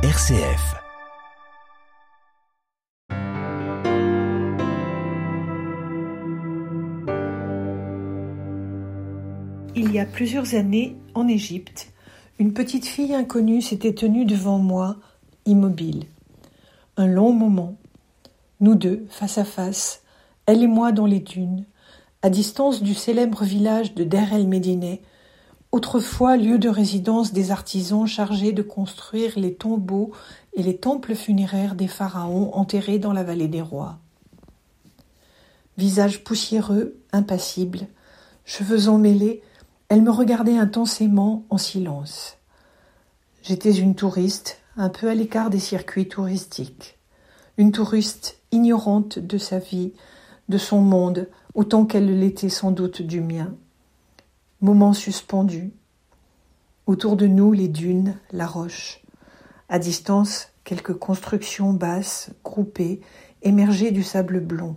RCF. Il y a plusieurs années, en Égypte, une petite fille inconnue s'était tenue devant moi, immobile. Un long moment. Nous deux, face à face, elle et moi dans les dunes, à distance du célèbre village de Der el Médine, autrefois lieu de résidence des artisans chargés de construire les tombeaux et les temples funéraires des pharaons enterrés dans la vallée des rois. Visage poussiéreux, impassible, cheveux emmêlés, elle me regardait intensément en silence. J'étais une touriste, un peu à l'écart des circuits touristiques, une touriste ignorante de sa vie, de son monde, autant qu'elle l'était sans doute du mien. Moment suspendu. Autour de nous, les dunes, la roche. À distance, quelques constructions basses, groupées, émergées du sable blond.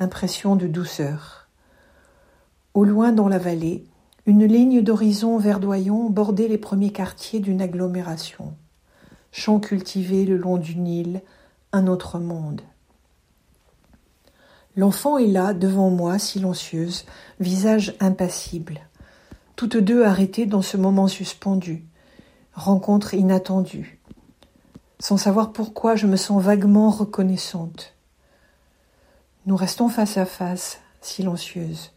Impression de douceur. Au loin dans la vallée, une ligne d'horizon verdoyant bordait les premiers quartiers d'une agglomération. Champs cultivés le long du Nil, un autre monde. L'enfant est là, devant moi, silencieuse, visage impassible. Toutes deux arrêtées dans ce moment suspendu. Rencontre inattendue. Sans savoir pourquoi, je me sens vaguement reconnaissante. Nous restons face à face, silencieuses.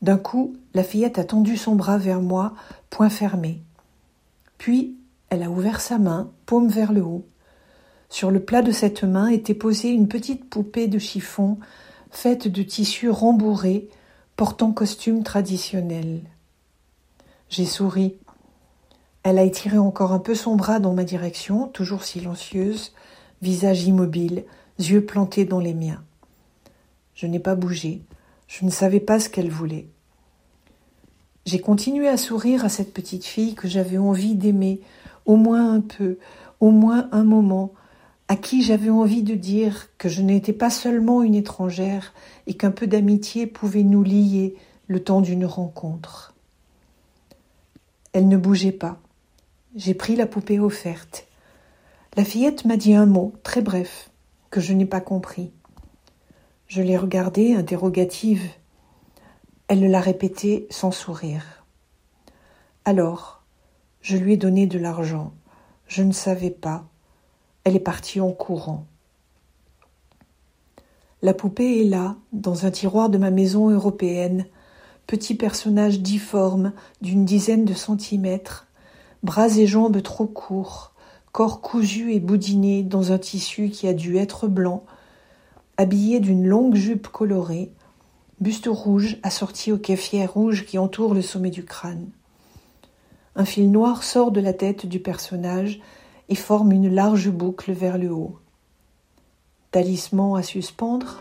D'un coup, la fillette a tendu son bras vers moi, poing fermé. Puis, elle a ouvert sa main, paume vers le haut. Sur le plat de cette main était posée une petite poupée de chiffon faite de tissu rembourré, portant costume traditionnel. J'ai souri. Elle a étiré encore un peu son bras dans ma direction, toujours silencieuse, visage immobile, yeux plantés dans les miens. Je n'ai pas bougé. Je ne savais pas ce qu'elle voulait. J'ai continué à sourire à cette petite fille que j'avais envie d'aimer, au moins un peu, au moins un moment, à qui j'avais envie de dire que je n'étais pas seulement une étrangère et qu'un peu d'amitié pouvait nous lier le temps d'une rencontre. Elle ne bougeait pas. J'ai pris la poupée offerte. La fillette m'a dit un mot, très bref, que je n'ai pas compris. Je l'ai regardée, interrogative. Elle l'a répété sans sourire. Alors, je lui ai donné de l'argent. Je ne savais pas. Elle est partie en courant. La poupée est là, dans un tiroir de ma maison européenne, petit personnage difforme d'une dizaine de centimètres, bras et jambes trop courts, corps cousu et boudiné dans un tissu qui a dû être blanc, habillé d'une longue jupe colorée, buste rouge assorti au kéfier rouge qui entoure le sommet du crâne. Un fil noir sort de la tête du personnage et forme une large boucle vers le haut. Talisman à suspendre